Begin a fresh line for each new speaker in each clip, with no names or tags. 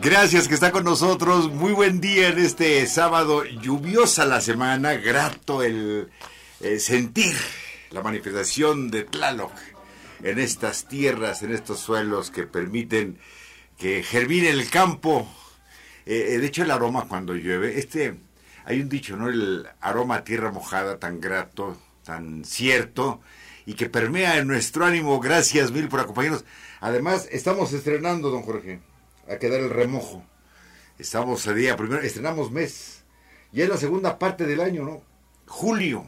Gracias que está con nosotros. Muy buen día en este sábado lluviosa la semana. Grato el, eh, sentir la manifestación de Tlaloc en estas tierras, en estos suelos que permiten que germine el campo. Eh, eh, de hecho, el aroma cuando llueve, este, hay un dicho, ¿no? El aroma a tierra mojada tan grato, tan cierto, y que permea en nuestro ánimo. Gracias mil por acompañarnos. Además, estamos estrenando, don Jorge, a quedar el remojo. Estamos a día primero, estrenamos mes. Ya es la segunda parte del año, ¿no? Julio,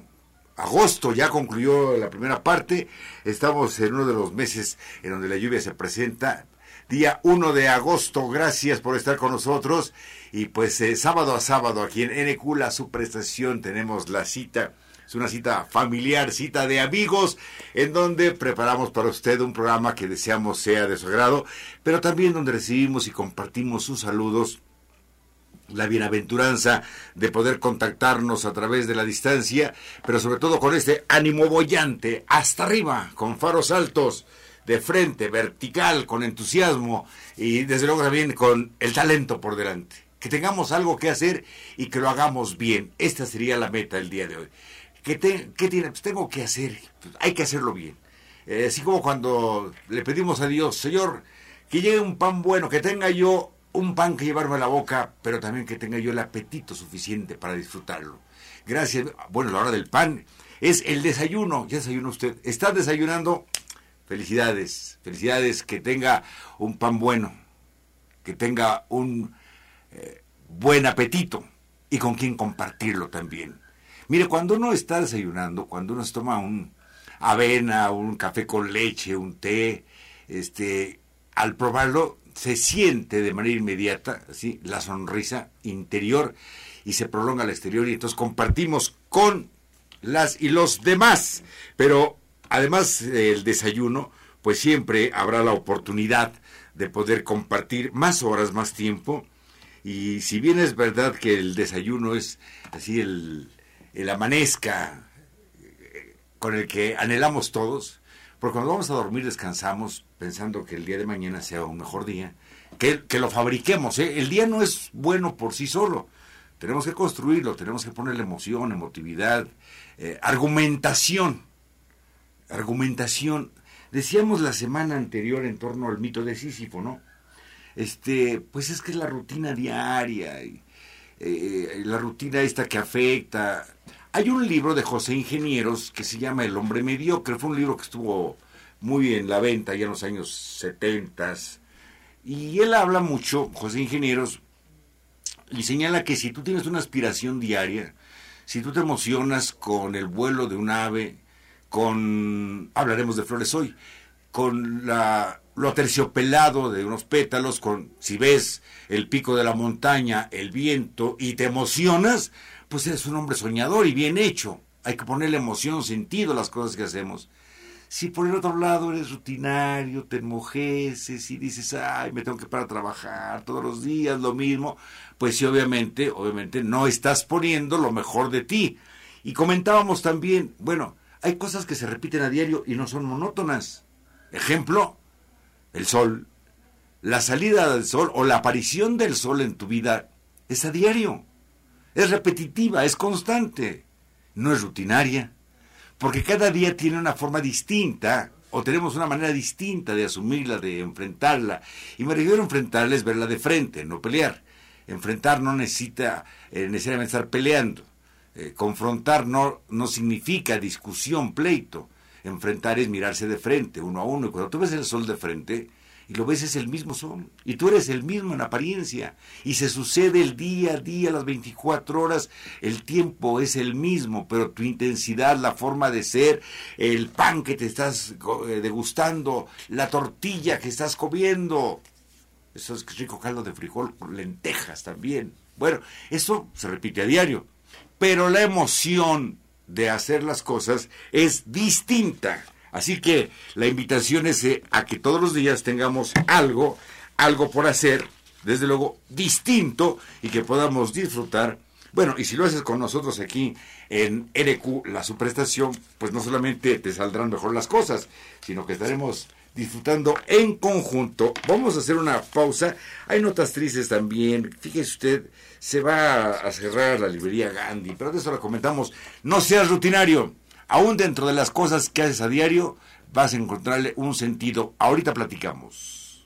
agosto ya concluyó la primera parte. Estamos en uno de los meses en donde la lluvia se presenta. Día 1 de agosto, gracias por estar con nosotros. Y pues eh, sábado a sábado aquí en NQ, la su prestación, tenemos la cita es una cita familiar, cita de amigos, en donde preparamos para usted un programa que deseamos sea de su agrado, pero también donde recibimos y compartimos sus saludos la bienaventuranza de poder contactarnos a través de la distancia, pero sobre todo con este ánimo bollante, hasta arriba, con faros altos, de frente, vertical, con entusiasmo y desde luego también con el talento por delante. Que tengamos algo que hacer y que lo hagamos bien. Esta sería la meta del día de hoy. ¿Qué, tiene? Pues tengo que hacer, pues hay que hacerlo bien. Eh, así como cuando le pedimos a Dios, Señor, que llegue un pan bueno, que tenga yo un pan que llevarme a la boca, pero también que tenga yo el apetito suficiente para disfrutarlo. Gracias. Bueno, la hora del pan es el desayuno. Ya desayunó usted. ¿Está desayunando? Felicidades. Felicidades. Que tenga un pan bueno. Que tenga un eh, buen apetito. Y con quien compartirlo también. Mire, cuando uno está desayunando, cuando uno se toma un avena, un café con leche, un té, este, al probarlo se siente de manera inmediata, ¿sí? la sonrisa interior y se prolonga al exterior y entonces compartimos con las y los demás. Pero además del desayuno, pues siempre habrá la oportunidad de poder compartir más horas, más tiempo. Y si bien es verdad que el desayuno es así el, el amanezca con el que anhelamos todos, porque cuando vamos a dormir descansamos pensando que el día de mañana sea un mejor día, que, que lo fabriquemos. ¿eh? El día no es bueno por sí solo, tenemos que construirlo, tenemos que ponerle emoción, emotividad, eh, argumentación. Argumentación. Decíamos la semana anterior en torno al mito de Sísifo, ¿no? Este, pues es que es la rutina diaria, la rutina esta que afecta, hay un libro de José Ingenieros que se llama El hombre mediocre. Fue un libro que estuvo muy en la venta ya en los años 70. Y él habla mucho, José Ingenieros, y señala que si tú tienes una aspiración diaria, si tú te emocionas con el vuelo de un ave, con, hablaremos de flores hoy, con la, lo aterciopelado de unos pétalos, con, si ves el pico de la montaña, el viento, y te emocionas, pues eres un hombre soñador y bien hecho. Hay que ponerle emoción, sentido a las cosas que hacemos. Si por el otro lado eres rutinario, te enmojeces y dices, ay, me tengo que parar trabajar todos los días, lo mismo, pues sí, obviamente, obviamente no estás poniendo lo mejor de ti. Y comentábamos también, bueno, hay cosas que se repiten a diario y no son monótonas. Ejemplo, el sol. La salida del sol o la aparición del sol en tu vida es a diario es repetitiva, es constante, no es rutinaria, porque cada día tiene una forma distinta o tenemos una manera distinta de asumirla, de enfrentarla. Y me refiero a enfrentarla es verla de frente, no pelear. Enfrentar no necesita eh, necesariamente estar peleando. Eh, confrontar no, no significa discusión, pleito. Enfrentar es mirarse de frente, uno a uno. Y cuando tú ves el sol de frente, y lo ves es el mismo sol. Y tú eres el mismo en apariencia. Y se sucede el día a día, las 24 horas. El tiempo es el mismo, pero tu intensidad, la forma de ser, el pan que te estás eh, degustando, la tortilla que estás comiendo. Eso es rico caldo de frijol con lentejas también. Bueno, eso se repite a diario. Pero la emoción de hacer las cosas es distinta. Así que la invitación es eh, a que todos los días tengamos algo, algo por hacer, desde luego distinto y que podamos disfrutar. Bueno, y si lo haces con nosotros aquí en NQ, la suprestación, pues no solamente te saldrán mejor las cosas, sino que estaremos disfrutando en conjunto. Vamos a hacer una pausa. Hay notas tristes también. Fíjese usted, se va a cerrar la librería Gandhi, pero de eso lo comentamos. No seas rutinario. Aún dentro de las cosas que haces a diario, vas a encontrarle un sentido. Ahorita platicamos.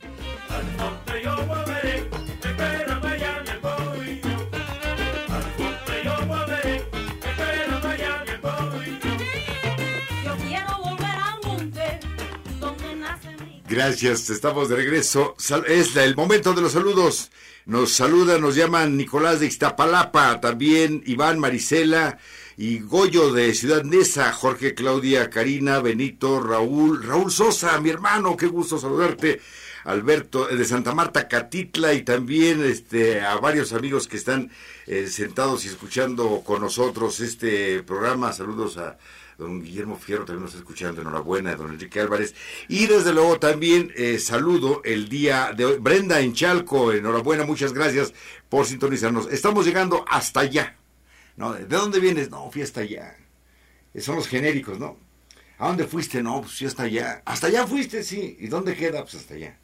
Gracias, estamos de regreso. Es el momento de los saludos. Nos saluda, nos llaman Nicolás de Iztapalapa, también Iván Marisela y Goyo de Ciudad Neza, Jorge, Claudia, Karina, Benito, Raúl, Raúl Sosa, mi hermano, qué gusto saludarte. Alberto de Santa Marta, Catitla y también este, a varios amigos que están eh, sentados y escuchando con nosotros este programa. Saludos a don Guillermo Fierro también nos está escuchando, enhorabuena, don Enrique Álvarez. Y desde luego también eh, saludo el día de hoy, Brenda en Chalco, enhorabuena, muchas gracias por sintonizarnos. Estamos llegando hasta allá. ¿no? ¿De dónde vienes? No, fui hasta allá. Eh, son los genéricos, ¿no? ¿A dónde fuiste? No, pues fui hasta allá. Hasta allá fuiste, sí. ¿Y dónde queda? Pues hasta allá.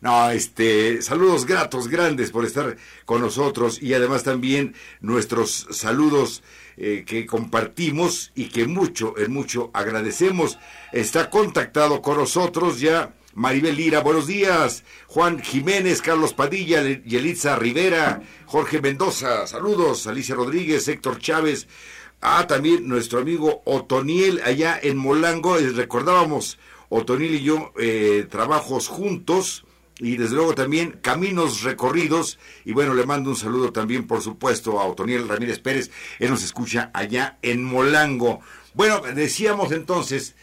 No, este, saludos gratos, grandes por estar con nosotros y además también nuestros saludos eh, que compartimos y que mucho, en mucho agradecemos. Está contactado con nosotros ya Maribel Lira, buenos días. Juan Jiménez, Carlos Padilla, Yelitza Rivera, Jorge Mendoza, saludos. Alicia Rodríguez, Héctor Chávez. Ah, también nuestro amigo Otoniel allá en Molango. Eh, recordábamos, Otoniel y yo eh, trabajos juntos y desde luego también caminos recorridos. Y bueno, le mando un saludo también, por supuesto, a Otoniel Ramírez Pérez. Él nos escucha allá en Molango. Bueno, decíamos entonces,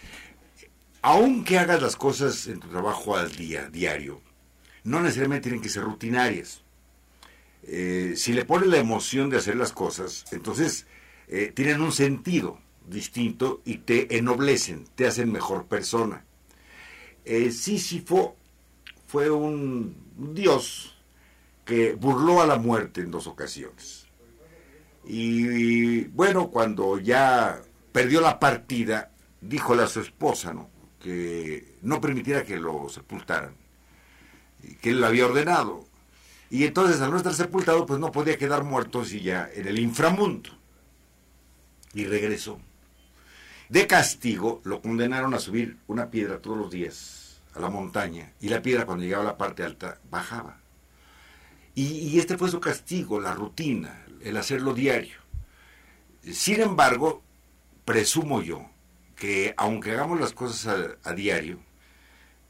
aunque hagas las cosas en tu trabajo al día, diario, no necesariamente tienen que ser rutinarias. Eh, si le pones la emoción de hacer las cosas, entonces eh, tienen un sentido distinto y te ennoblecen, te hacen mejor persona. Eh, Sísifo fue un dios que burló a la muerte en dos ocasiones. Y, bueno, cuando ya perdió la partida, díjole a su esposa, que no permitiera que lo sepultaran, que él lo había ordenado. Y entonces al no estar sepultado, pues no podía quedar muerto si ya en el inframundo. Y regresó. De castigo lo condenaron a subir una piedra todos los días a la montaña y la piedra cuando llegaba a la parte alta bajaba. Y, este fue su castigo, la rutina, el hacerlo diario. Sin embargo, presumo yo que aunque hagamos las cosas a, diario,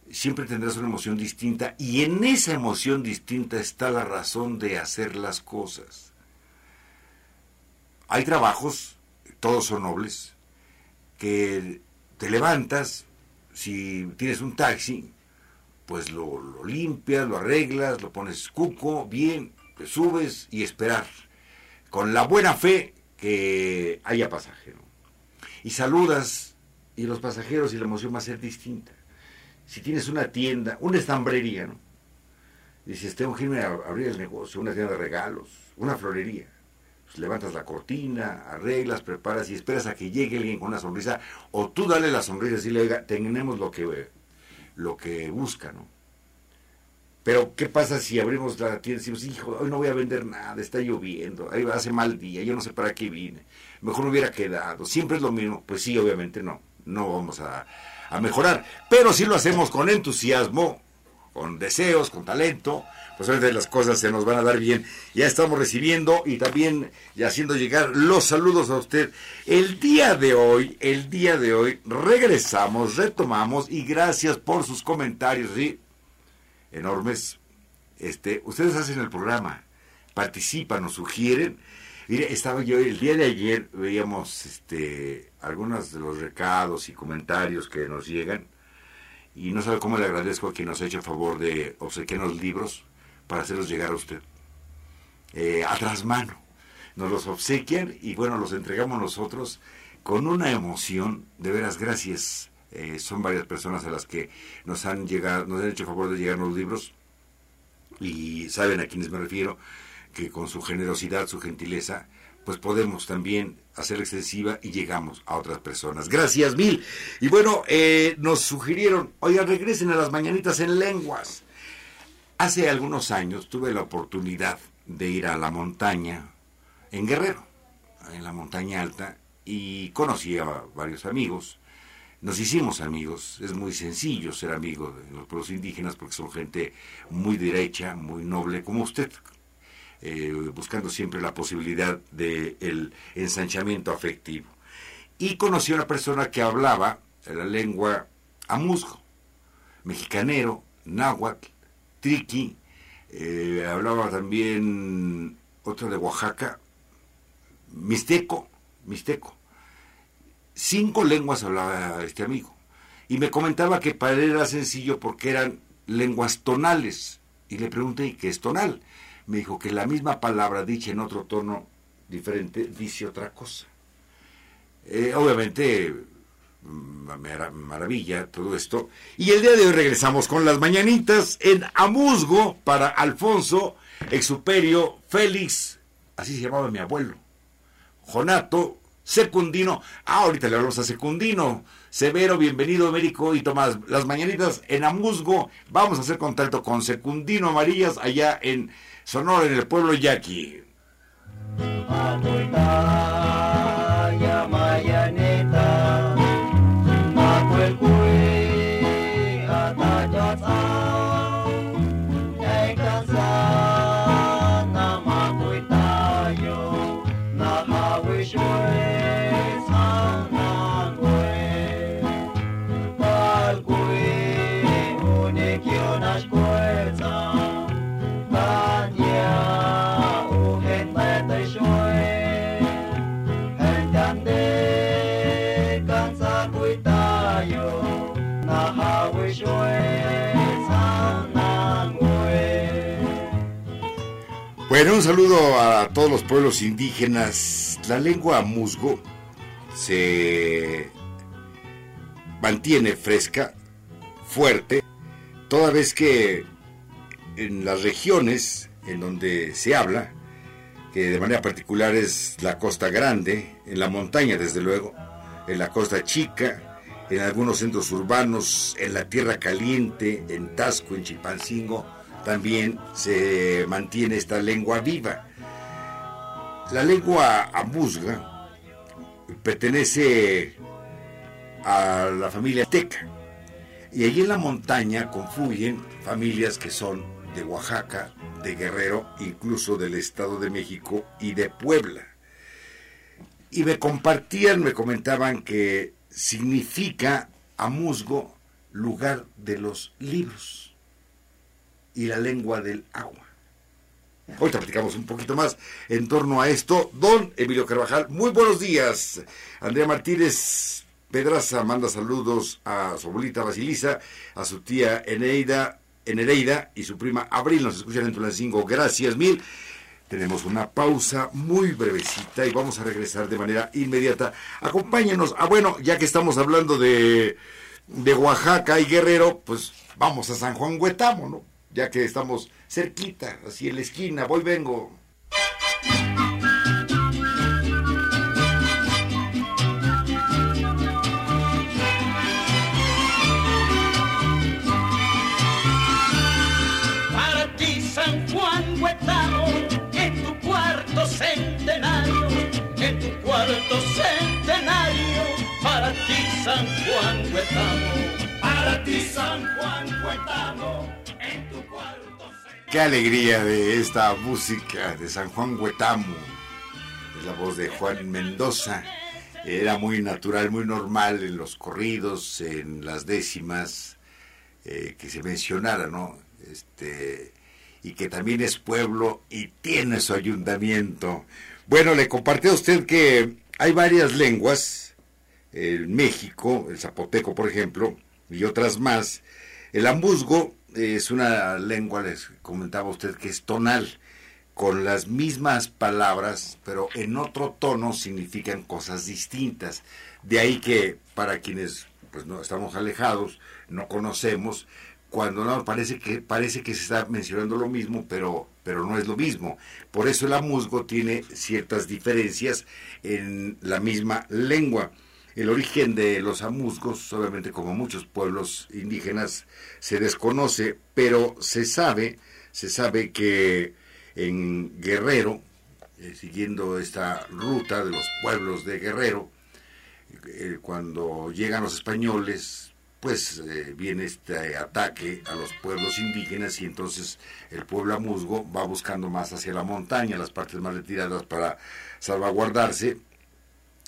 siempre tendrás una emoción distinta y en esa emoción distinta está la razón de hacer las cosas. Hay trabajos, todos son nobles, que te levantas, si tienes un taxi, pues lo, limpias, lo arreglas, lo pones cuco, bien, te subes y esperar, con la buena fe que haya pasajero. Y saludas y los pasajeros y la emoción va a ser distinta. Si tienes una tienda, una estambrería, ¿no? Dices, tengo que irme a abrir el negocio, una tienda de regalos, una florería. Pues, levantas la cortina, arreglas, preparas y esperas a que llegue alguien con una sonrisa, o tú dale la sonrisa y le diga, tenemos lo que, lo que busca, ¿no? Pero, ¿qué pasa si abrimos la tienda y decimos, hijo, hoy no voy a vender nada, está lloviendo, ahí hace mal día, yo no sé para qué vine, mejor me hubiera quedado, siempre es lo mismo? Pues sí, obviamente no, no vamos a, a mejorar, pero si lo hacemos con entusiasmo, con deseos, con talento, pues obviamente las cosas se nos van a dar bien. Ya estamos recibiendo y también haciendo llegar los saludos a usted. El día de hoy, el día de hoy, regresamos, retomamos y gracias por sus comentarios, ¿sí? Enormes. Este, ustedes hacen el programa, participan, nos sugieren. Mire, estaba yo el día de ayer, veíamos este, algunos de los recados y comentarios que nos llegan y no sabe cómo le agradezco a quien nos ha hecho el favor de obsequiarnos libros para hacerlos llegar a usted. Eh, a mano. Nos los obsequian y bueno, los entregamos nosotros con una emoción, de veras, gracias. Eh, son varias personas a las que nos han llegado, nos han hecho favor de llegar los libros y saben a quienes me refiero que con su generosidad, su gentileza, pues podemos también hacer extensiva y llegamos a otras personas. Gracias mil. Y bueno, eh, nos sugirieron, oigan, regresen a las mañanitas en lenguas. Hace algunos años tuve la oportunidad de ir a la montaña en Guerrero, en la montaña alta, y conocí a varios amigos. Nos hicimos amigos, es muy sencillo ser amigo de los pueblos indígenas porque son gente muy derecha, muy noble como usted, eh, buscando siempre la posibilidad del ensanchamiento afectivo. Y conocí a una persona que hablaba la lengua amuzgo, mexicanero, náhuatl, triqui, eh, hablaba también otra de Oaxaca, mixteco, mixteco. Cinco lenguas hablaba este amigo. Y me comentaba que para él era sencillo porque eran lenguas tonales. Y le pregunté, ¿y qué es tonal? Me dijo que la misma palabra dicha en otro tono diferente dice otra cosa. Eh, obviamente, maravilla todo esto. Y el día de hoy regresamos con las mañanitas en Amusgo para Alfonso Exuperio Félix, así se llamaba mi abuelo. Jonato Secundino. Ah, ahorita le hablamos a Secundino. Severo, bienvenido, Américo y Tomás. Las mañanitas en Amusgo. Vamos a hacer contacto con Secundino Amarillas allá en Sonora, en el pueblo Yaqui. Bueno, un saludo a todos los pueblos indígenas. La lengua musgo se mantiene fresca, fuerte, toda vez que en las regiones en donde se habla, que de manera particular es la costa grande, en la montaña desde luego, en la costa chica, en algunos centros urbanos, en la tierra caliente, en Tasco, en Chilpancingo, también se mantiene esta lengua viva. La lengua amuzga pertenece a la familia azteca y allí en la montaña confluyen familias que son de Oaxaca, de Guerrero, incluso del Estado de México y de Puebla. Y me compartían, me comentaban que significa amuzgo lugar de los libros y la lengua del agua. Hoy platicamos un poquito más en torno a esto. Don Emilio Carvajal, muy buenos días. Andrea Martínez Pedraza manda saludos a su abuelita Basilisa, a su tía Eneida, Enereida y su prima Abril. Nos escuchan en Tulancingo. Gracias mil. Tenemos una pausa muy brevecita y vamos a regresar de manera inmediata. Acompáñenos. Ah, bueno, ya que estamos hablando de, de Oaxaca y Guerrero, pues vamos a San Juan Huetamo, ¿no? Ya que estamos cerquita, así en la esquina, voy vengo.
Para ti San Juan Huetamo, en tu cuarto centenario, en tu cuarto centenario, para ti San Juan Huetamo, para ti San Juan Huetamo.
Qué alegría de esta música de San Juan Huetamo. Es la voz de Juan Mendoza. Era muy natural, muy normal en los corridos, en las décimas, eh, que se mencionara, ¿no? Este, y que también es pueblo y tiene su ayuntamiento. Bueno, le compartí a usted que hay varias lenguas, en México, el zapoteco, por ejemplo, y otras más. El ambuzgo es una lengua, comentaba usted, que es tonal, con las mismas palabras, pero en otro tono significan cosas distintas. De ahí que para quienes pues no estamos alejados, no conocemos, cuando no parece que parece que se está mencionando lo mismo, pero pero no es lo mismo. Por eso el amusgo tiene ciertas diferencias en la misma lengua. El origen de los amusgos, obviamente como muchos pueblos indígenas, se desconoce, pero se sabe, se sabe que en Guerrero, eh, siguiendo esta ruta de los pueblos de Guerrero, eh, cuando llegan los españoles, pues eh, viene este ataque a los pueblos indígenas y entonces el pueblo amusgo va buscando más hacia la montaña, las partes más retiradas para salvaguardarse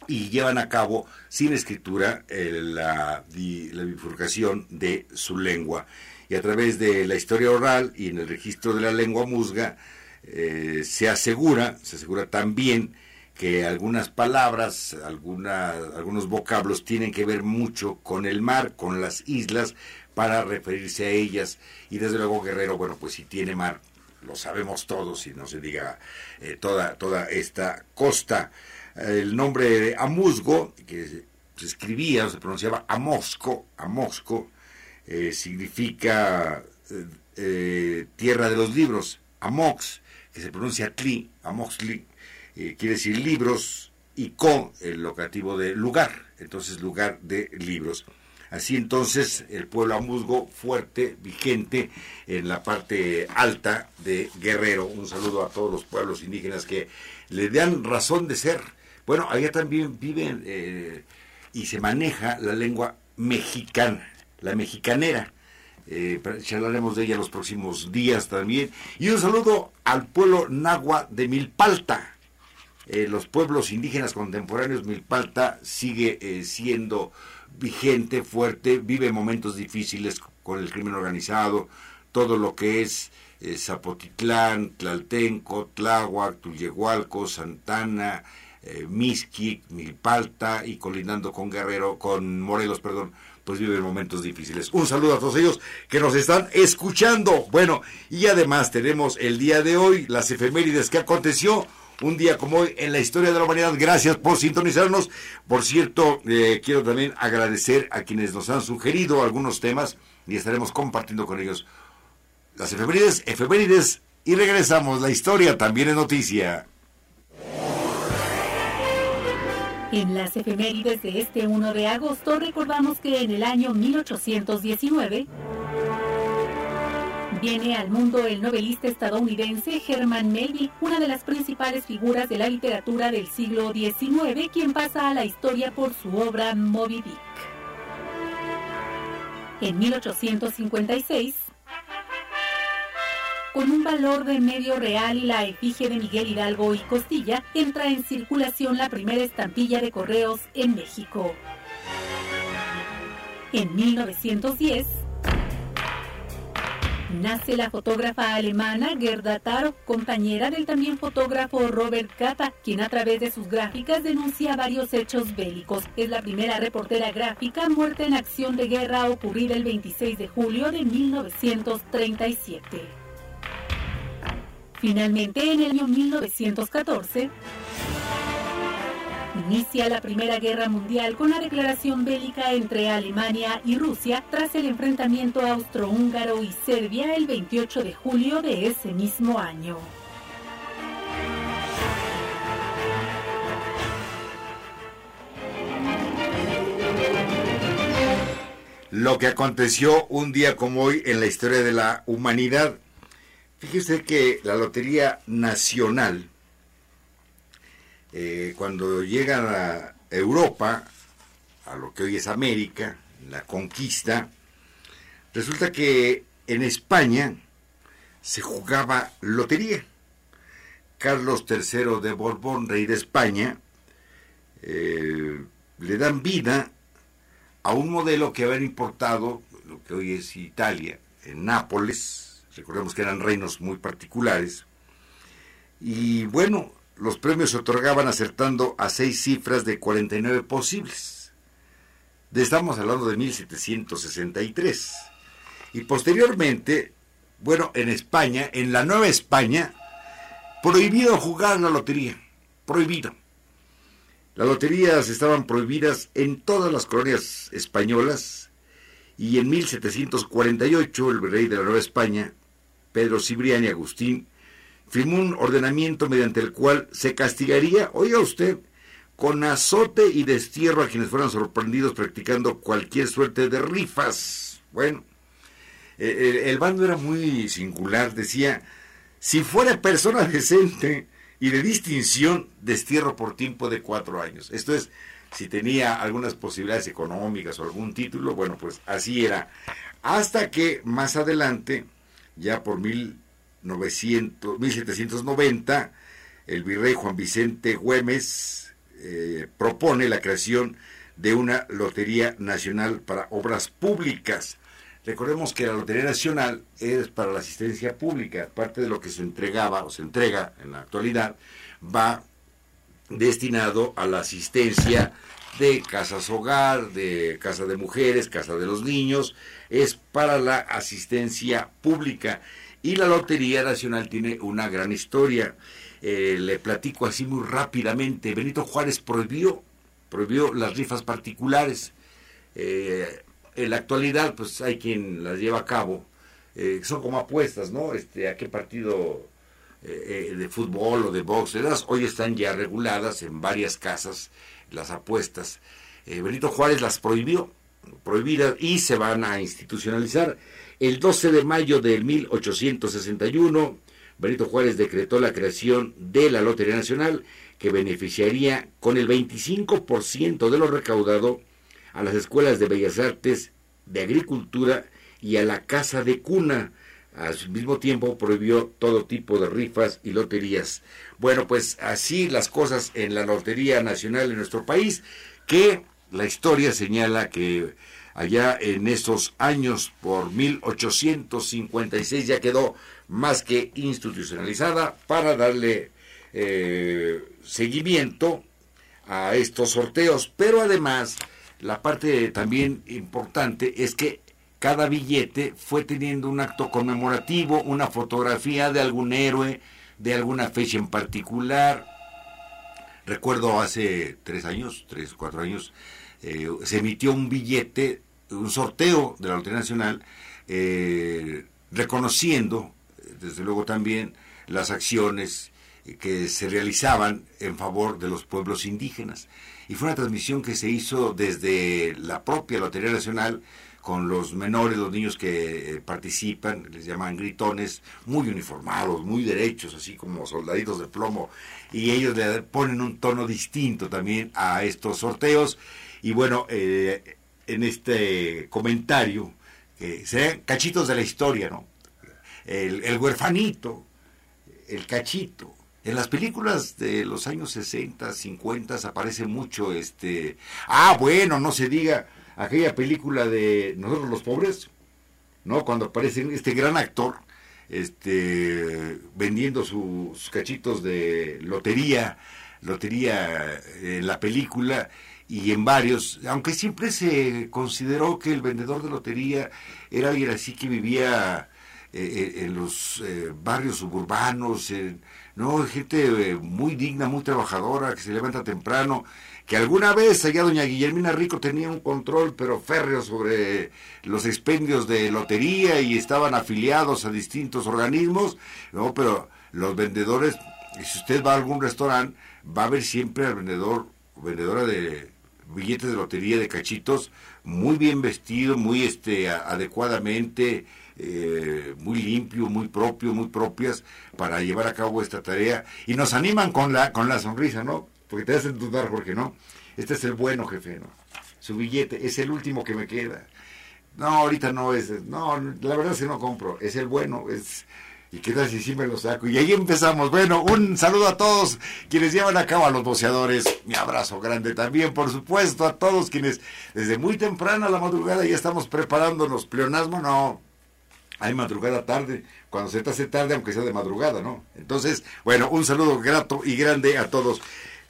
y llevan a cabo sin escritura la, la bifurcación de su lengua. Y a través de la historia oral y en el registro de la lengua musga eh, se asegura, se asegura también que algunas palabras, algunos vocablos tienen que ver mucho con el mar, con las islas, para referirse a ellas. Y desde luego Guerrero, bueno, pues si tiene mar, lo sabemos todos, y no se diga eh, toda, toda esta costa. El nombre de Amusgo, que se escribía, se pronunciaba Amosco, Amosco, eh, significa eh, tierra de los libros. Amox, que se pronuncia Tli, Amoxli, eh, quiere decir libros, y con el locativo de lugar, entonces lugar de libros. Así entonces el pueblo amuzgo fuerte, vigente en la parte alta de Guerrero. Un saludo a todos los pueblos indígenas que le dan razón de ser. Bueno, allá también viven eh, y se maneja la lengua mexicana, la mexicanera. Eh, hablaremos de ella los próximos días también. Y un saludo al pueblo nahua de Milpalta, eh, los pueblos indígenas contemporáneos, Milpalta sigue eh, siendo vigente, fuerte, vive momentos difíciles con el crimen organizado, todo lo que es eh, Zapotitlán, Tlaltenco, Tláhuac, Tullehualco, Santana, eh, Milpalta y colindando con Guerrero, con Morelos, perdón, pues viven momentos difíciles. Un saludo a todos ellos que nos están escuchando. Bueno, y además tenemos el día de hoy las efemérides que aconteció un día como hoy en la historia de la humanidad. Gracias por sintonizarnos. Por cierto, eh, quiero también agradecer a quienes nos han sugerido algunos temas y estaremos compartiendo con ellos las efemérides, efemérides y regresamos. La historia también es noticia.
En las efemérides de este 1 de agosto recordamos que en el año 1819 Viene al mundo el novelista estadounidense Herman Melville, una de las principales figuras de la literatura del siglo XIX, quien pasa a la historia por su obra Moby Dick. En 1856, con un valor de medio real y la efigie de Miguel Hidalgo y Costilla, entra en circulación la primera estampilla de correos en México. En 1910, nace la fotógrafa alemana Gerda Taro, compañera del también fotógrafo Robert Capa, quien a través de sus gráficas denuncia varios hechos bélicos. Es la primera reportera gráfica muerta en acción de guerra ocurrida el 26 de julio de 1937. Finalmente, en el año 1914, Inicia la Primera Guerra Mundial con la declaración bélica entre Alemania y Rusia tras el enfrentamiento austrohúngaro y Serbia el 28 de julio de ese mismo año.
Lo que aconteció un día como hoy en la historia de la humanidad. Fíjese que la Lotería Nacional eh, cuando llegan a Europa, a lo que hoy es América, la conquista, resulta que en España se jugaba lotería. Carlos III de Borbón, rey de España, eh, le dan vida a un modelo que habían importado, lo que hoy es Italia, en Nápoles, recordemos que eran reinos muy particulares, y bueno, los premios se otorgaban acertando a seis cifras de 49 posibles. Estamos hablando de 1763. Y posteriormente, bueno, en España, en la Nueva España, prohibido jugar la lotería. Prohibido. Las loterías estaban prohibidas en todas las colonias españolas Y en 1748 el rey de la Nueva España, Pedro Cibriani Agustín, firmó un ordenamiento mediante el cual se castigaría, oiga usted, con azote y destierro a quienes fueran sorprendidos practicando cualquier suerte de rifas. Bueno, eh, el, bando era muy singular, decía, si fuera persona decente y de distinción, destierro por tiempo de cuatro años. Esto es, si tenía algunas posibilidades económicas o algún título, bueno, pues así era. Hasta que más adelante, ya por 1900, 1790, el virrey Juan Vicente Güemes eh, propone la creación de una Lotería Nacional para Obras Públicas. Recordemos que la Lotería Nacional es para la asistencia pública, parte de lo que se entregaba o se entrega en la actualidad va destinado a la asistencia de casas hogar, de casa de mujeres, casa de los niños, es para la asistencia pública. Y la Lotería Nacional tiene una gran historia. Eh, le platico así muy rápidamente. Benito Juárez prohibió, prohibió las rifas particulares. Eh, en la actualidad, pues hay quien las lleva a cabo. Eh, son como apuestas, ¿no? Este, a qué partido de fútbol o de box, hoy están ya reguladas en varias casas las apuestas. Eh, Benito Juárez las prohibió, prohibidas y se van a institucionalizar. El 12 de mayo de 1861, Benito Juárez decretó la creación de la Lotería Nacional que beneficiaría con el 25% de lo recaudado a las escuelas de bellas artes, de agricultura y a la casa de cuna, al mismo tiempo prohibió todo tipo de rifas y loterías. Bueno, pues así las cosas en la Lotería Nacional de nuestro país, que la historia señala que allá en esos años, por 1856, ya quedó más que institucionalizada para darle eh, seguimiento a estos sorteos. Pero además, la parte también importante es que cada billete fue teniendo un acto conmemorativo, una fotografía de algún héroe, de alguna fecha en particular. Recuerdo hace tres años, tres, cuatro años, eh, se emitió un billete, un sorteo de la Lotería Nacional, eh, reconociendo, desde luego también, las acciones que se realizaban en favor de los pueblos indígenas. Y fue una transmisión que se hizo desde la propia Lotería Nacional, con los menores, los niños que eh, participan, les llaman gritones, muy uniformados, muy derechos, así como soldaditos de plomo, y ellos le ponen un tono distinto también a estos sorteos. Y bueno, eh, en este comentario, eh, sean cachitos de la historia, ¿no? El, el huerfanito, el cachito, en las películas de los años 60, 50 aparece mucho este... Ah, bueno, no se diga aquella película de Nosotros los Pobres, ¿no? Cuando aparece este gran actor este, vendiendo sus cachitos de lotería, lotería en la película y en varios, aunque siempre se consideró que el vendedor de lotería era alguien así que vivía eh, eh, en los eh, barrios suburbanos, no gente muy digna, muy trabajadora, que se levanta temprano que alguna vez allá doña Guillermina Rico tenía un control pero férreo sobre los expendios de lotería y estaban afiliados a distintos organismos, no, pero los vendedores, si usted va a algún restaurante, va a ver siempre al vendedor, vendedora de billetes de lotería de cachitos, muy bien vestido, muy este adecuadamente, eh, muy limpio, muy propio, muy propias para llevar a cabo esta tarea y nos animan con la con la sonrisa, ¿no? Porque te hacen dudar, Jorge, ¿no? Este es el bueno, jefe, ¿no? Su billete es el último que me queda. No, ahorita no es, no, la verdad es que no compro, es el bueno, es... ¿Y qué tal si sí me lo saco? Y ahí empezamos. Bueno, un saludo a todos quienes llevan a cabo a los boceadores. Mi abrazo grande también, por supuesto, a todos quienes desde muy temprano a la madrugada ya estamos preparándonos. Pleonasmo, no. Hay madrugada tarde, cuando se te hace tarde, aunque sea de madrugada, ¿no? Entonces, bueno, un saludo grato y grande a todos.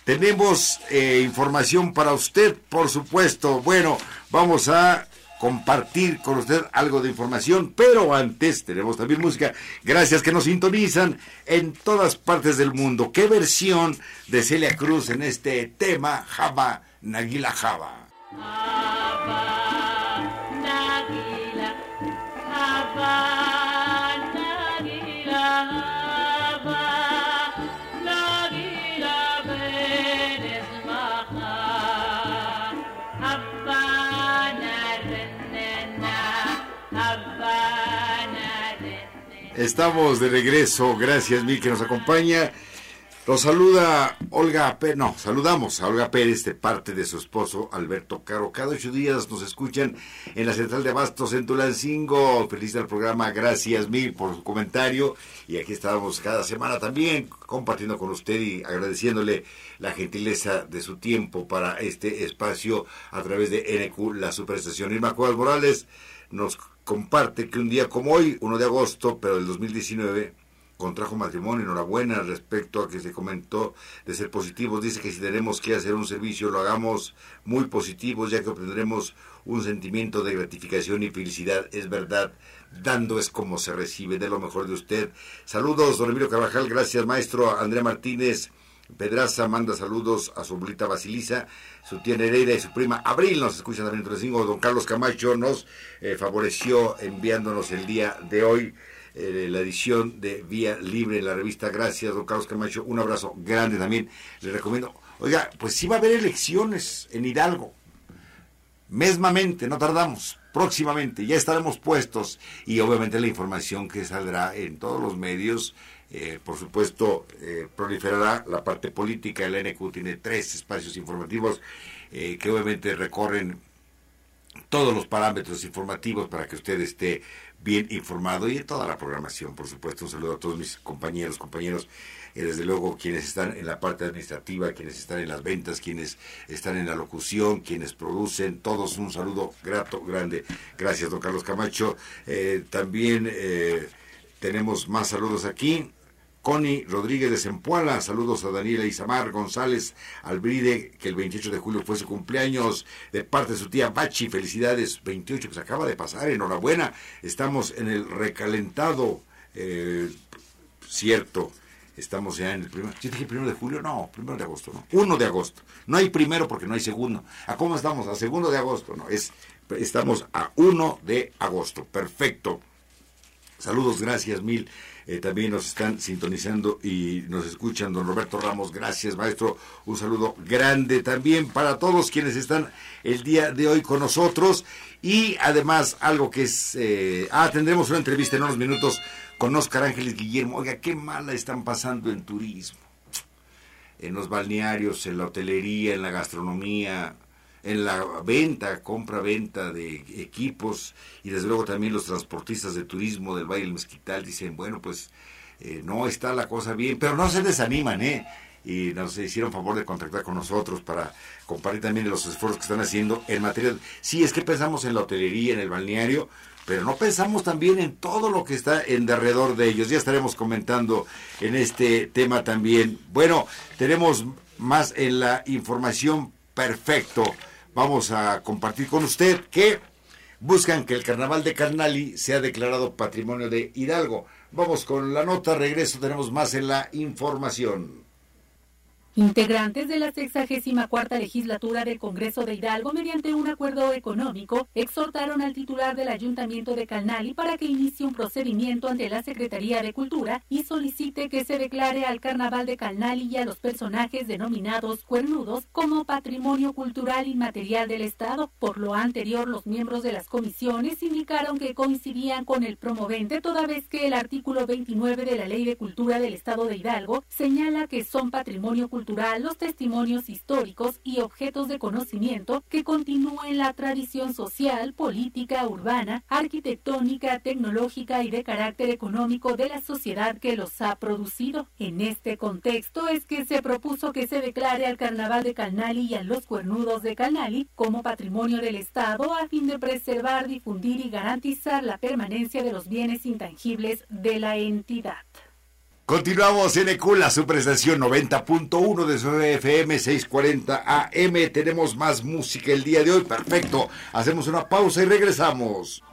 Tenemos eh, información para usted, por supuesto. Bueno, vamos a compartir con usted algo de información, pero antes tenemos también música. Gracias que nos sintonizan en todas partes del mundo. ¿Qué versión de Celia Cruz en este tema Java Naguila Java? Java Estamos de regreso, gracias Mil que nos acompaña. Nos saluda Olga Pérez, no, saludamos a Olga Pérez de parte de su esposo Alberto Caro. Cada ocho días nos escuchan en la central de Bastos en Tulancingo. Feliz del programa, gracias mil por su comentario. Y aquí estamos cada semana también compartiendo con usted y agradeciéndole la gentileza de su tiempo para este espacio a través de NQ, la superestación. Irma Cuevas Morales nos comparte que un día como hoy, 1 de agosto, pero del 2019, contrajo matrimonio. Enhorabuena respecto a que se comentó de ser positivos. Dice que si tenemos que hacer un servicio, lo hagamos muy positivos, ya que obtendremos un sentimiento de gratificación y felicidad. Es verdad, dando es como se recibe de lo mejor de usted. Saludos, don Carvajal. Gracias, maestro. Andrea Martínez. Pedraza manda saludos a su abuelita Basilisa, su tía Nereida y su prima Abril. Nos escuchan también cinco. Don Carlos Camacho nos eh, favoreció enviándonos el día de hoy eh, la edición de Vía Libre en la revista. Gracias, don Carlos Camacho. Un abrazo grande también. Le recomiendo. Oiga, pues sí va a haber elecciones en Hidalgo. Mesmamente, no tardamos. Próximamente ya estaremos puestos y obviamente la información que saldrá en todos los medios eh, por supuesto, eh, proliferará la parte política. El NQ tiene tres espacios informativos eh, que obviamente recorren todos los parámetros informativos para que usted esté bien informado y en toda la programación, por supuesto. Un saludo a todos mis compañeros, compañeros, y desde luego quienes están en la parte administrativa, quienes están en las ventas, quienes están en la locución, quienes producen, todos un saludo grato, grande. Gracias, don Carlos Camacho. también tenemos más saludos aquí. Connie Rodríguez de Zempoala, saludos a Daniela Isamar González Albride, que el 28 de julio fue su cumpleaños, de parte de su tía Bachi, felicidades, 28 que se acaba de pasar, enhorabuena, estamos en el recalentado, eh, cierto, estamos ya en el primero, ¿yo dije primero de julio? No, primero de agosto, no, 1 de agosto, no hay primero porque no hay segundo, ¿a cómo estamos? A segundo de agosto, no, es, estamos a 1 de agosto, perfecto, saludos, gracias mil. Eh, también nos están sintonizando y nos escuchan. Don Roberto Ramos, gracias maestro. Un saludo grande también para todos quienes están el día de hoy con nosotros. Y además algo que es... Eh, ah, tendremos una entrevista en unos minutos con Oscar Ángeles Guillermo. Oiga, qué mala están pasando en turismo. En los balnearios, en la hotelería, en la gastronomía, en la venta, compra-venta de equipos y desde luego también los transportistas de turismo del Valle del Mezquital dicen, bueno, pues eh, no está la cosa bien, pero no se desaniman, ¿eh? Y nos hicieron favor de contactar con nosotros para compartir también los esfuerzos que están haciendo en materia... Sí, es que pensamos en la hotelería, en el balneario, pero no pensamos también en todo lo que está en derredor de ellos. Ya estaremos comentando en este tema también. Bueno, tenemos más en la información perfecto vamos a compartir con usted que buscan que el carnaval de Carnali sea declarado patrimonio de Hidalgo. Vamos con la nota, regreso, tenemos más en la información.
Integrantes de la 64 legislatura del Congreso de Hidalgo, mediante un acuerdo económico, exhortaron al titular del Ayuntamiento de Calnali para que inicie un procedimiento ante la Secretaría de Cultura y solicite que se declare al Carnaval de Calnali y a los personajes denominados cuernudos como patrimonio cultural inmaterial del Estado. Por lo anterior, los miembros de las comisiones indicaron que coincidían con el promovente, toda vez que el artículo 29 de la Ley de Cultura del Estado de Hidalgo señala que son patrimonio cultural los testimonios históricos y objetos de conocimiento que continúen la tradición social, política, urbana, arquitectónica, tecnológica y de carácter económico de la sociedad que los ha producido. En este contexto es que se propuso que se declare al Carnaval de Calnali y a los Cuernudos de Calnali como patrimonio del Estado a fin de preservar, difundir y garantizar la permanencia de los bienes intangibles de la entidad.
Continuamos en ECULA, su prestación 90.1 de su FM 640 AM. Tenemos más música el día de hoy. Perfecto. Hacemos una pausa y regresamos.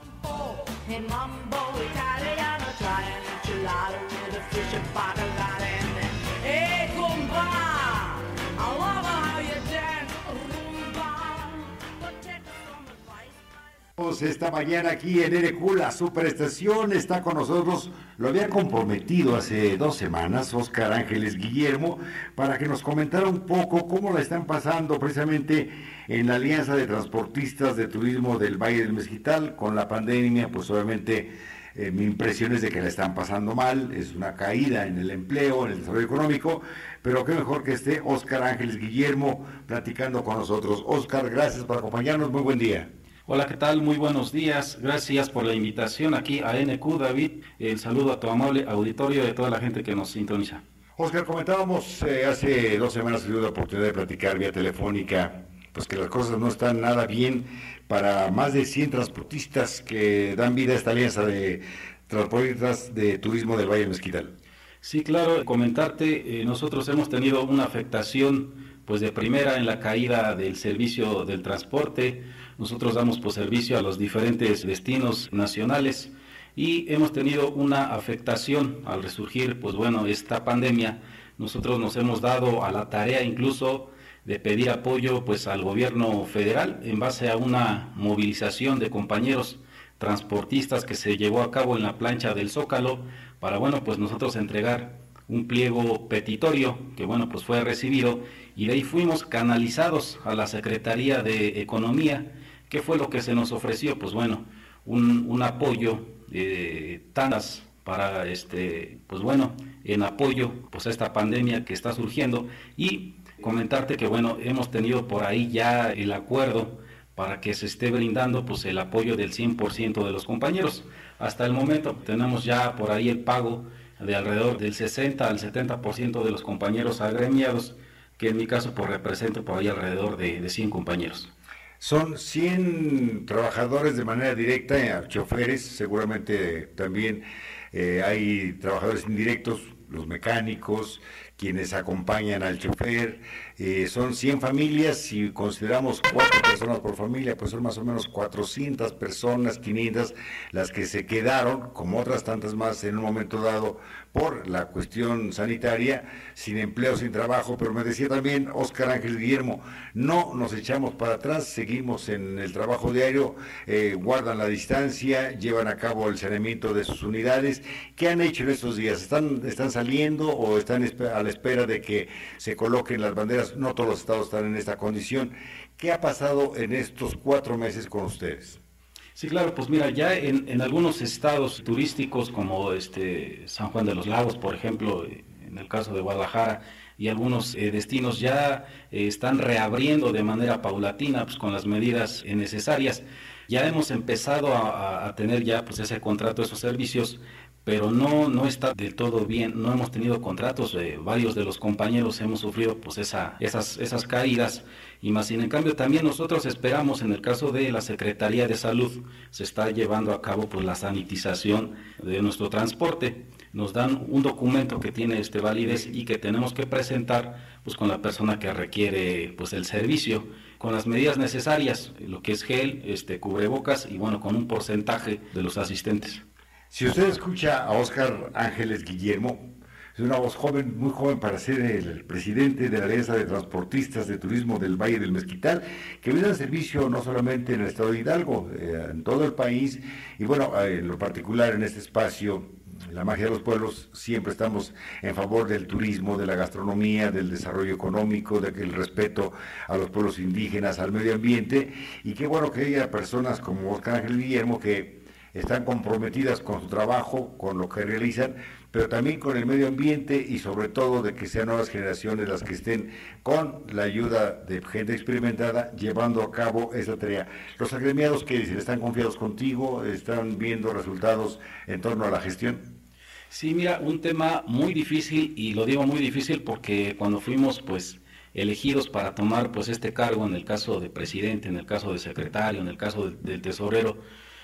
Esta mañana aquí en NQ, la superestación, está con nosotros, lo había comprometido hace dos semanas, Oscar Ángeles Guillermo, para que nos comentara un poco cómo la están pasando precisamente en la Alianza de Transportistas de Turismo del Valle del Mezquital con la pandemia, pues obviamente eh, mi impresión es de que la están pasando mal, es una caída en el empleo, en el desarrollo económico, pero qué mejor que esté Oscar Ángeles Guillermo platicando con nosotros. Oscar, gracias por acompañarnos, muy buen día.
Hola, ¿qué tal? Muy buenos días. Gracias por la invitación aquí a NQ, David. El saludo a tu amable auditorio y a toda la gente que nos sintoniza.
Oscar, comentábamos eh, hace dos semanas que tuve la oportunidad de platicar vía telefónica, pues que las cosas no están nada bien para más de 100 transportistas que dan vida a esta alianza de transportistas de turismo del Valle Mezquital.
Sí, claro, comentarte, eh, nosotros hemos tenido una afectación pues de primera en la caída del servicio del transporte, nosotros damos por servicio a los diferentes destinos nacionales y hemos tenido una afectación al resurgir, pues bueno, esta pandemia. Nosotros nos hemos dado a la tarea incluso de pedir apoyo pues al gobierno federal en base a una movilización de compañeros transportistas que se llevó a cabo en la plancha del Zócalo para bueno pues nosotros entregar un pliego petitorio que bueno pues fue recibido y de ahí fuimos canalizados a la Secretaría de Economía ¿Qué fue lo que se nos ofreció? Pues bueno, un, apoyo de tandas para este, pues bueno, en apoyo pues a esta pandemia que está surgiendo y comentarte que bueno, hemos tenido por ahí ya el acuerdo para que se esté brindando pues el apoyo del 100% de los compañeros. Hasta el momento tenemos ya por ahí el pago de alrededor del 60 al 70% de los compañeros agremiados, que en mi caso pues represento por ahí alrededor de, de 100 compañeros.
Son 100 trabajadores de manera directa, eh, choferes, seguramente también eh, hay trabajadores indirectos, los mecánicos, quienes acompañan al chofer. Eh, son 100 familias, si consideramos cuatro personas por familia, pues son más o menos 400 personas, 500 las que se quedaron, como otras tantas más en un momento dado, por la cuestión sanitaria, sin empleo, sin trabajo, pero me decía también Oscar Ángel Guillermo, no nos echamos para atrás, seguimos en el trabajo diario, eh, guardan la distancia, llevan a cabo el saneamiento de sus unidades. ¿Qué han hecho en estos días? ¿Están, están saliendo o están a la espera de que se coloquen las banderas? No todos los estados están en esta condición. ¿Qué ha pasado en estos cuatro meses con ustedes?
Sí, claro, pues mira, ya en, algunos estados turísticos como este San Juan de los Lagos, por ejemplo, en el caso de Guadalajara, y algunos eh, destinos ya eh, están reabriendo de manera paulatina pues, con las medidas eh, necesarias. Ya hemos empezado a, tener ya pues ese contrato, esos servicios, pero no, no está del todo bien, no hemos tenido contratos, varios de los compañeros hemos sufrido pues esa, esas, esas caídas. Y más sin en cambio también nosotros esperamos en el caso de la Secretaría de Salud se está llevando a cabo pues la sanitización de nuestro transporte. Nos dan un documento que tiene este validez y que tenemos que presentar pues con la persona que requiere pues el servicio con las medidas necesarias lo que es gel este cubrebocas y bueno con un porcentaje de los asistentes
si usted escucha a Oscar Ángeles Guillermo, es una voz joven, muy joven para ser el presidente de la Alianza de Transportistas de Turismo del Valle del Mezquital, que brinda servicio no solamente en el estado de Hidalgo, eh, en todo el país, y bueno, eh, en lo particular en este espacio la magia de los pueblos, siempre estamos en favor del turismo, de la gastronomía, del desarrollo económico, del respeto a los pueblos indígenas, al medio ambiente, y qué bueno que haya personas como Oscar Ángel Guillermo que están comprometidas con su trabajo, con lo que realizan, pero también con el medio ambiente y sobre todo de que sean nuevas generaciones las que estén con la ayuda de gente experimentada llevando a cabo esa tarea. Los agremiados que dicen, ¿están confiados contigo? ¿Están viendo resultados en torno a la gestión?
Sí, mira, un tema muy difícil y lo digo muy difícil porque cuando fuimos pues elegidos para tomar pues este cargo en el caso de presidente, en el caso de secretario, en el caso del tesorero,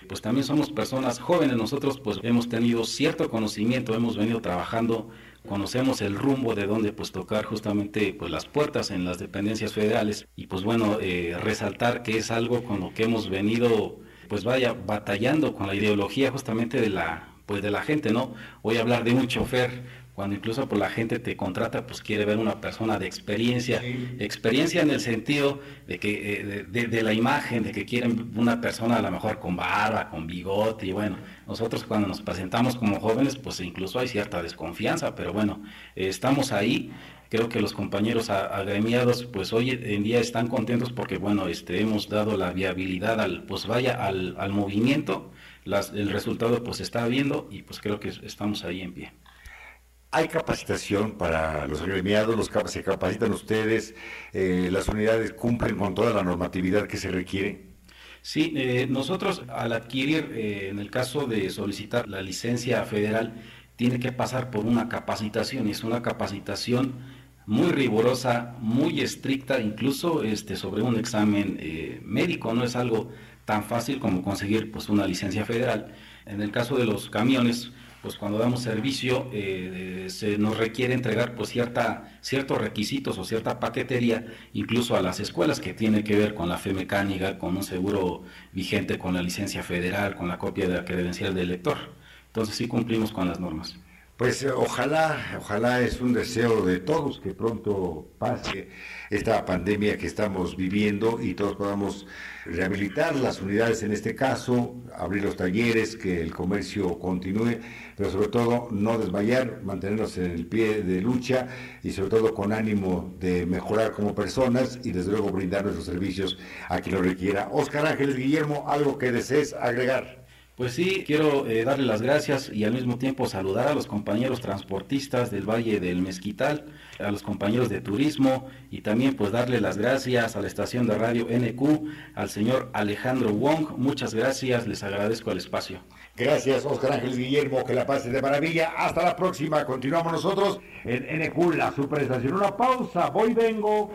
pues también somos personas jóvenes, nosotros pues hemos tenido cierto conocimiento, hemos venido trabajando, conocemos el rumbo de dónde pues tocar justamente pues las puertas en las dependencias federales y pues bueno, eh, resaltar que es algo con lo que hemos venido pues vaya batallando con la ideología justamente de la pues de la gente, ¿no? Voy a hablar de un chofer, cuando incluso por la gente te contrata, pues quiere ver una persona de experiencia, experiencia en el sentido de que eh, de, la imagen, de que quieren una persona a lo mejor con barba, con bigote, y bueno, nosotros cuando nos presentamos como jóvenes, pues incluso hay cierta desconfianza, pero bueno, estamos ahí, creo que los compañeros agremiados pues hoy en día están contentos porque bueno este hemos dado la viabilidad al pues vaya al, al movimiento. Las, el resultado pues está viendo y pues creo que estamos ahí en pie
¿Hay capacitación para los agremiados? Los, ¿Se capacitan ustedes? Eh, ¿Las unidades cumplen con toda la normatividad que se requiere?
Sí, eh, nosotros al adquirir, eh, en el caso de solicitar la licencia federal, tiene que pasar por una capacitación y es una capacitación muy rigurosa, muy estricta, incluso este, sobre un examen médico, no es algo tan fácil como conseguir pues, una licencia federal. En el caso de los camiones, pues cuando damos servicio eh, se nos requiere entregar pues cierta, ciertos requisitos o cierta paquetería incluso a las escuelas que tiene que ver con la fe mecánica, con un seguro vigente, con la licencia federal, con la copia de la credencial del lector. Entonces sí cumplimos con las normas.
Pues eh, ojalá, ojalá es un deseo de todos que pronto pase esta pandemia que estamos viviendo y todos podamos rehabilitar las unidades en este caso, abrir los talleres, que el comercio continúe, pero sobre todo no desmayar, mantenernos en el pie de lucha y sobre todo con ánimo de mejorar como personas y desde luego brindar nuestros servicios a quien lo requiera. Oscar Ángeles Guillermo, algo que desees agregar.
Pues sí, quiero eh, darle las gracias y al mismo tiempo saludar a los compañeros transportistas del Valle del Mezquital, a los compañeros de turismo y también pues darle las gracias a la estación de radio NQ, al señor Alejandro Wong. Muchas gracias, les agradezco el espacio.
Gracias, Oscar Ángel Guillermo, que la pase de maravilla. Hasta la próxima. Continuamos nosotros en NQ, la superestación. Una pausa, voy, vengo.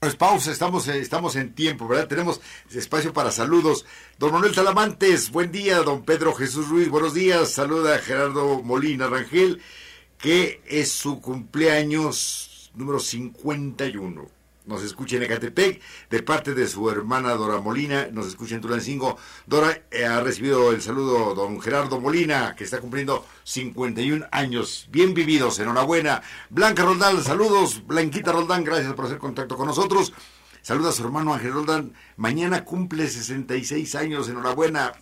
Pues pausa, estamos, eh, estamos en tiempo, ¿verdad? Tenemos espacio para saludos. Don Manuel Talamantes, buen día. Don Pedro Jesús Ruiz, buenos días. Saluda a Gerardo Molina Rangel, que es su cumpleaños número 51 nos escucha en Ecatepec, de parte de su hermana Dora Molina, nos escucha en Tulancingo. Dora eh, ha recibido el saludo don Gerardo Molina, que está cumpliendo 51 años, bien vividos, enhorabuena. Blanca Roldán, saludos, Blanquita Roldán, gracias por hacer contacto con nosotros. Saluda a su hermano Ángel Roldán, mañana cumple 66 años, enhorabuena.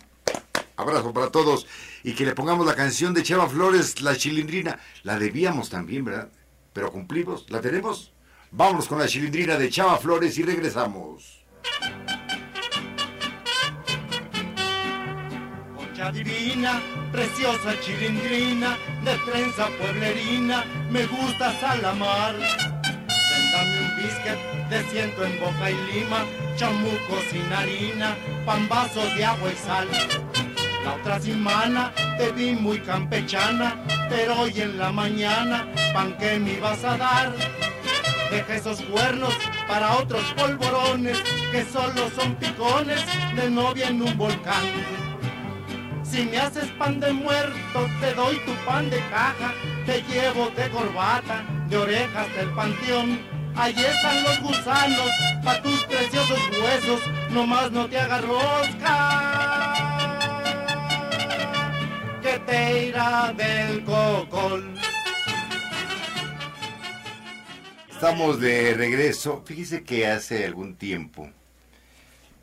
Abrazo para todos y que le pongamos la canción de Chava Flores, La Chilindrina. La debíamos también, ¿verdad? Pero cumplimos, ¿la tenemos? Vámonos con la chilindrina de Chava Flores y regresamos.
Concha divina, preciosa chilindrina, de trenza pueblerina, me gusta salamar. Dame un biscuit de ciento en boca y lima, chamuco sin harina, pambazos de agua y sal. La otra semana te vi muy campechana, pero hoy en la mañana, pan que me ibas a dar Deja esos cuernos para otros polvorones que solo son picones de novia en un volcán. Si me haces pan de muerto, te doy tu pan de caja, te llevo de corbata, de orejas del panteón. Allí están los gusanos, pa' tus preciosos huesos, nomás no te hagas rosca. Que te irá del cocol.
Estamos de regreso. Fíjese que hace algún tiempo,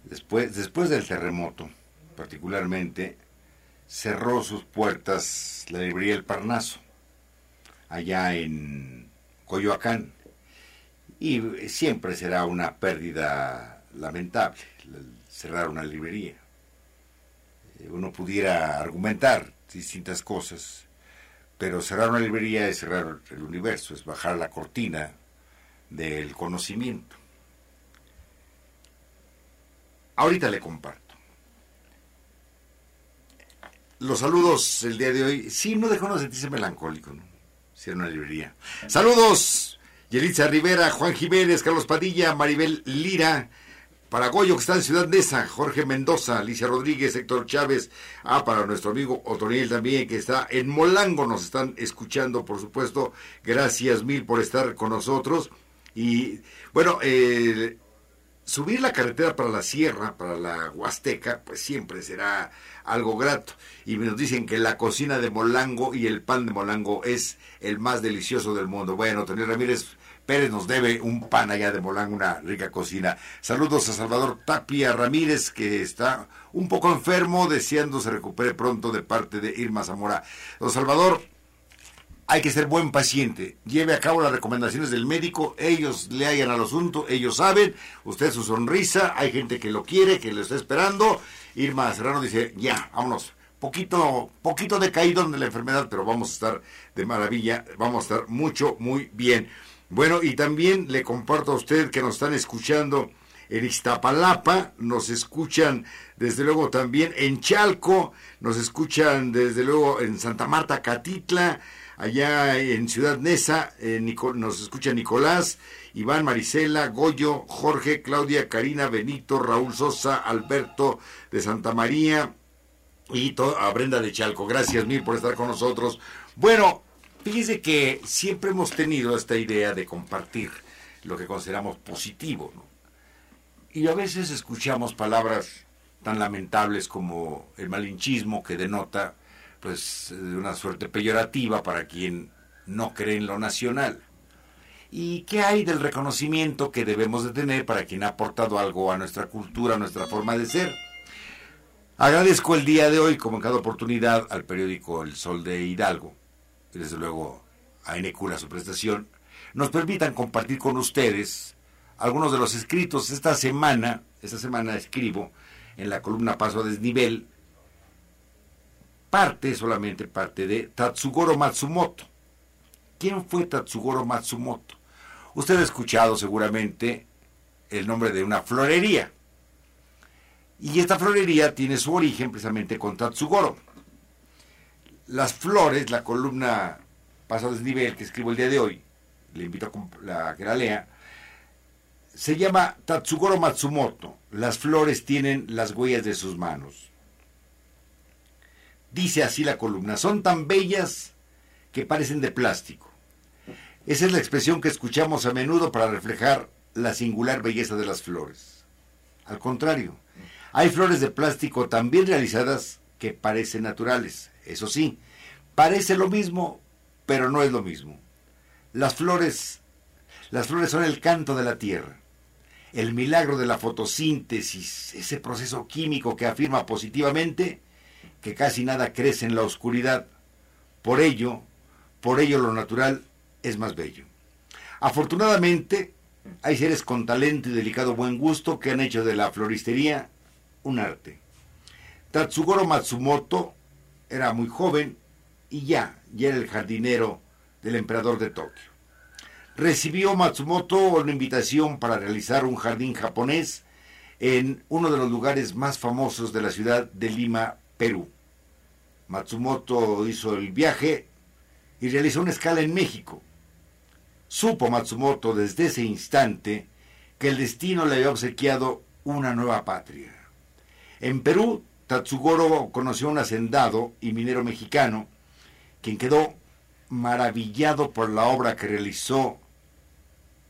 después, después del terremoto, particularmente, cerró sus puertas la librería El Parnaso, allá en Coyoacán. Y siempre será una pérdida lamentable cerrar una librería. Eh, uno pudiera argumentar distintas cosas, pero cerrar una librería es cerrar el universo, es bajar la cortina del conocimiento. Ahorita le comparto. Los saludos el día de hoy. Sí, no dejó de sentirse melancólico, ¿no? Si era una librería. Saludos, Yelitza Rivera, Juan Jiménez, Carlos Padilla, Maribel Lira, Paragoyo, que está en Ciudad Neza, Jorge Mendoza, Alicia Rodríguez, Héctor Chávez, ah, para nuestro amigo Otoniel también, que está en Molango, nos están escuchando, por supuesto. Gracias mil por estar con nosotros. Y bueno, eh, subir la carretera para la sierra, para la Huasteca, pues siempre será algo grato. Y nos dicen que la cocina de Molango y el pan de Molango es el más delicioso del mundo. Bueno, Tony Ramírez Pérez nos debe un pan allá de Molango, una rica cocina. Saludos a Salvador Tapia Ramírez, que está un poco enfermo, deseando se recupere pronto de parte de Irma Zamora. Don Salvador, hay que ser buen paciente. Lleve a cabo las recomendaciones del médico. Ellos le hayan al asunto, ellos saben. Usted su sonrisa, hay gente que lo quiere, que lo está esperando. Irma Serrano dice, ya, vámonos. Poquito, poquito decaído de la enfermedad, pero vamos a estar de maravilla, vamos a estar mucho, muy bien. Bueno, y también le comparto a usted que nos están escuchando en Iztapalapa, nos escuchan desde luego también en Chalco, nos escuchan desde luego en Santa Marta, Catitla, allá en Ciudad Neza, eh, nos escucha Nicolás, Iván, Marisela, Goyo, Jorge, Claudia, Karina, Benito, Raúl Sosa, Alberto de Santa María y a Brenda de Chalco. Gracias mil por estar con nosotros. Bueno, fíjese que siempre hemos tenido esta idea de compartir lo que consideramos positivo, Y a veces escuchamos palabras tan lamentables como el malinchismo que denota pues de una suerte peyorativa para quien no cree en lo nacional. ¿Y qué hay del reconocimiento que debemos de tener para quien ha aportado algo a nuestra cultura, a nuestra forma de ser? Agradezco el día de hoy, como en cada oportunidad, al periódico El Sol de Hidalgo, y desde luego a Enecula su prestación, nos permitan compartir con ustedes algunos de los escritos. Esta semana, esta semana escribo en la columna Paso a Desnivel, parte, solamente parte de Tatsugoro Matsumoto. ¿Quién fue Tatsugoro Matsumoto? Usted ha escuchado seguramente el nombre de una florería. Y esta florería tiene su origen precisamente con Tatsugoro. Las flores, la columna Paso Desnivel que escribo el día de hoy, le invito a que la lea, se llama Tatsugoro Matsumoto. Las flores tienen las huellas de sus manos. Dice así la columna, son tan bellas que parecen de plástico. Esa es la expresión que escuchamos a menudo para reflejar la singular belleza de las flores. Al contrario, hay flores de plástico tan bien realizadas que parecen naturales. Eso sí, parece lo mismo, pero no es lo mismo. Las flores, las flores son el canto de la tierra, el milagro de la fotosíntesis, ese proceso químico que afirma positivamente que casi nada crece en la oscuridad. Por ello, por ello lo natural es más bello. Afortunadamente, hay seres con talento y delicado buen gusto que han hecho de la floristería un arte. Tatsugoro Matsumoto era muy joven y ya, ya era el jardinero del emperador de Tokio. Recibió Matsumoto una invitación para realizar un jardín japonés en uno de los lugares más famosos de la ciudad de Lima, Perú. Matsumoto hizo el viaje y realizó una escala en México. Supo Matsumoto desde ese instante que el destino le había obsequiado una nueva patria. En Perú, Tatsugoro conoció a un hacendado y minero mexicano, quien quedó maravillado por la obra que realizó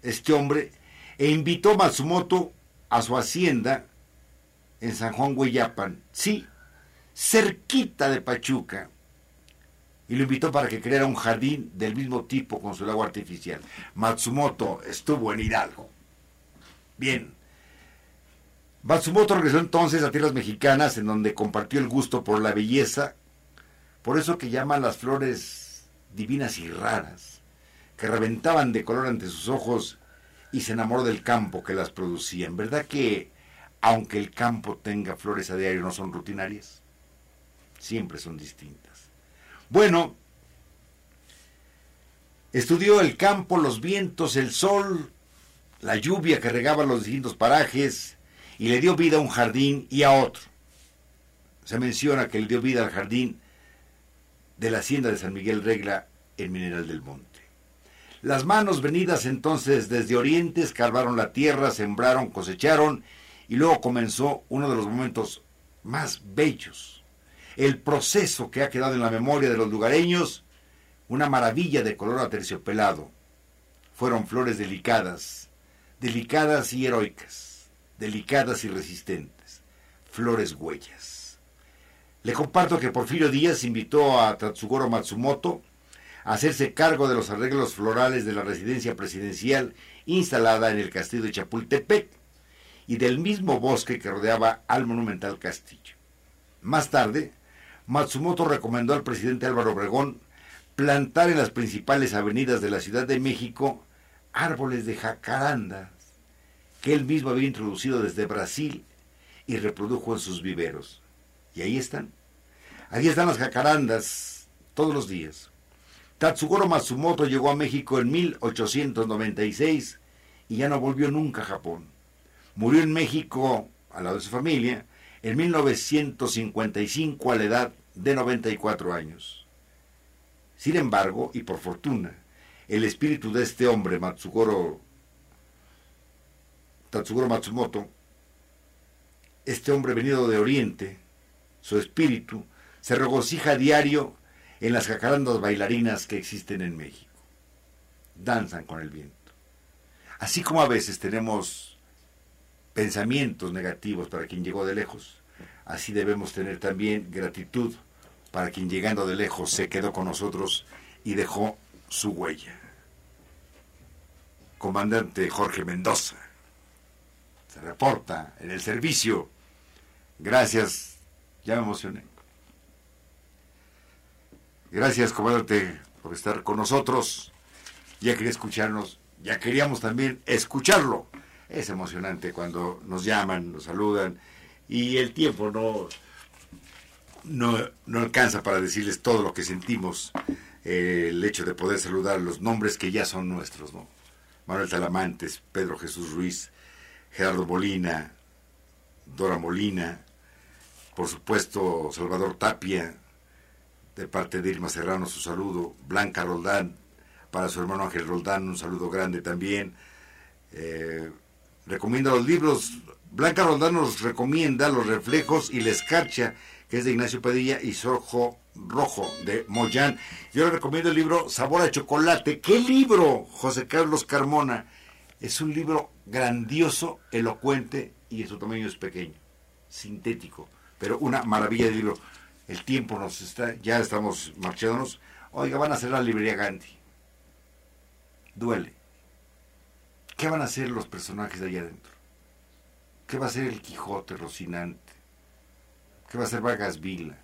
este hombre e invitó a Matsumoto a su hacienda en San Juan Hueyapan. Sí, cerquita de Pachuca, y lo invitó para que creara un jardín del mismo tipo con su lago artificial. Matsumoto estuvo en Hidalgo. Bien. Matsumoto regresó entonces a tierras mexicanas en donde compartió el gusto por la belleza, por eso que llaman las flores divinas y raras, que reventaban de color ante sus ojos y se enamoró del campo que las producía. En verdad que, aunque el campo tenga flores a diario, no son rutinarias siempre son distintas. Bueno, estudió el campo, los vientos, el sol, la lluvia que regaba los distintos parajes y le dio vida a un jardín y a otro. Se menciona que le dio vida al jardín de la hacienda de San Miguel Regla en Mineral del Monte. Las manos venidas entonces desde Oriente escarbaron la tierra, sembraron, cosecharon y luego comenzó uno de los momentos más bellos el proceso que ha quedado en la memoria de los lugareños, una maravilla de color aterciopelado. Fueron flores delicadas, delicadas y heroicas. delicadas y resistentes, flores huellas. Le comparto que Porfirio Díaz invitó a Tatsugoro Matsumoto a hacerse cargo de los arreglos florales de la residencia presidencial instalada en el castillo de Chapultepec y del mismo bosque que rodeaba al monumental castillo. Más tarde, Matsumoto recomendó al presidente Álvaro Obregón plantar en las principales avenidas de la Ciudad de México árboles de jacarandas que él mismo había introducido desde Brasil y reprodujo en sus viveros. Y ahí están. Ahí están las jacarandas todos los días. Tatsugoro Matsumoto llegó a México en 1896 y ya no volvió nunca a Japón. Murió en México, al lado de su familia, en 1955 a la edad de 94 años. Sin embargo, y por fortuna, el espíritu de este hombre, Matsugoro, Tatsugoro Matsumoto, este hombre venido de Oriente, su espíritu, se regocija a diario en las jacarandas bailarinas que existen en México. Danzan con el viento. Así como a veces tenemos pensamientos negativos para quien llegó de lejos, así debemos tener también gratitud para quien llegando de lejos se quedó con nosotros y dejó su huella. Comandante Jorge Mendoza se reporta en el servicio. Gracias, ya me emocioné. Gracias, comandante, por estar con nosotros. Ya quería escucharnos, ya queríamos también escucharlo. Es emocionante cuando nos llaman, nos saludan y el tiempo no, no, no alcanza para decirles todo lo que sentimos, eh, el hecho de poder saludar los nombres que ya son nuestros, ¿no? Manuel Talamantes, Pedro Jesús Ruiz, Gerardo Molina, Dora Molina, por supuesto Salvador Tapia, de parte de Irma Serrano su saludo, Blanca Roldán, para su hermano Ángel Roldán un saludo grande también. Eh, recomienda los libros, Blanca Roldán nos recomienda Los Reflejos y La Escarcha, que es de Ignacio Padilla, y Sojo Rojo, de Moyán. Yo le recomiendo el libro Sabor a Chocolate. ¿Qué libro, José Carlos Carmona? Es un libro grandioso, elocuente, y su tamaño es pequeño, sintético, pero una maravilla de libro. El tiempo nos está, ya estamos marchándonos. Oiga, van a hacer la librería Gandhi. Duele. ¿Qué van a hacer los personajes de allá adentro? ¿Qué va a hacer el Quijote, Rocinante? ¿Qué va a hacer Vargas Vila?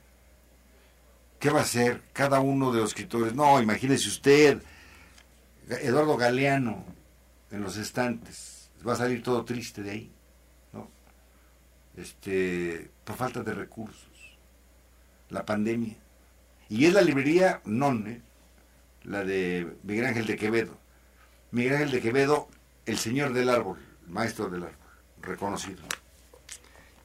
¿Qué va a hacer cada uno de los escritores? No, imagínese usted, Eduardo Galeano en los estantes. Va a salir todo triste de ahí, ¿no? Este, por falta de recursos. La pandemia. Y es la librería non, ¿eh? la de Miguel Ángel de Quevedo. Miguel Ángel de Quevedo, el señor del árbol, el maestro del árbol, reconocido.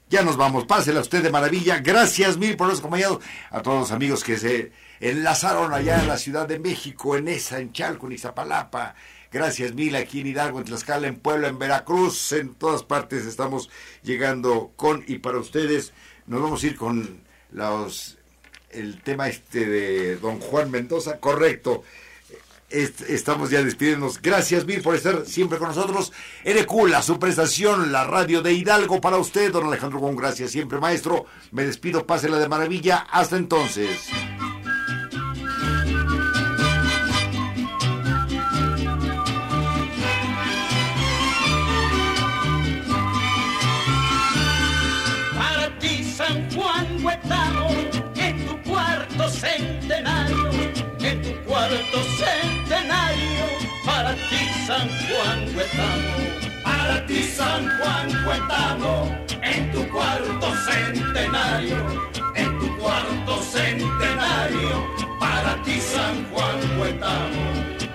Ya nos vamos, pásela usted de maravilla. Gracias mil por los acompañado. A todos los amigos que se enlazaron allá en la Ciudad de México, en esa, en Chalco, en Izapalapa. Gracias mil aquí en Hidalgo, en Tlaxcala, en Puebla, en Veracruz. En todas partes estamos llegando con y para ustedes. Nos vamos a ir con los, el tema este de don Juan Mendoza. Correcto estamos ya despidiéndonos. Gracias mil por estar siempre con nosotros. NQ, la su prestación, la radio de Hidalgo para usted, don Alejandro con gracias siempre, maestro. Me despido, pásela de maravilla. Hasta entonces.
San Juan Huetamo, en tu cuarto centenario, en tu cuarto centenario, para ti, San Juan Huetamo.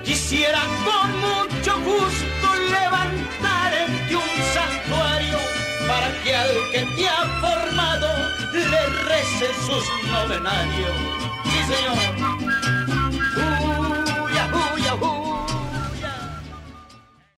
Quisiera con mucho gusto levantar en ti un santuario para que al que te ha formado le recen sus novenarios. Sí, señor.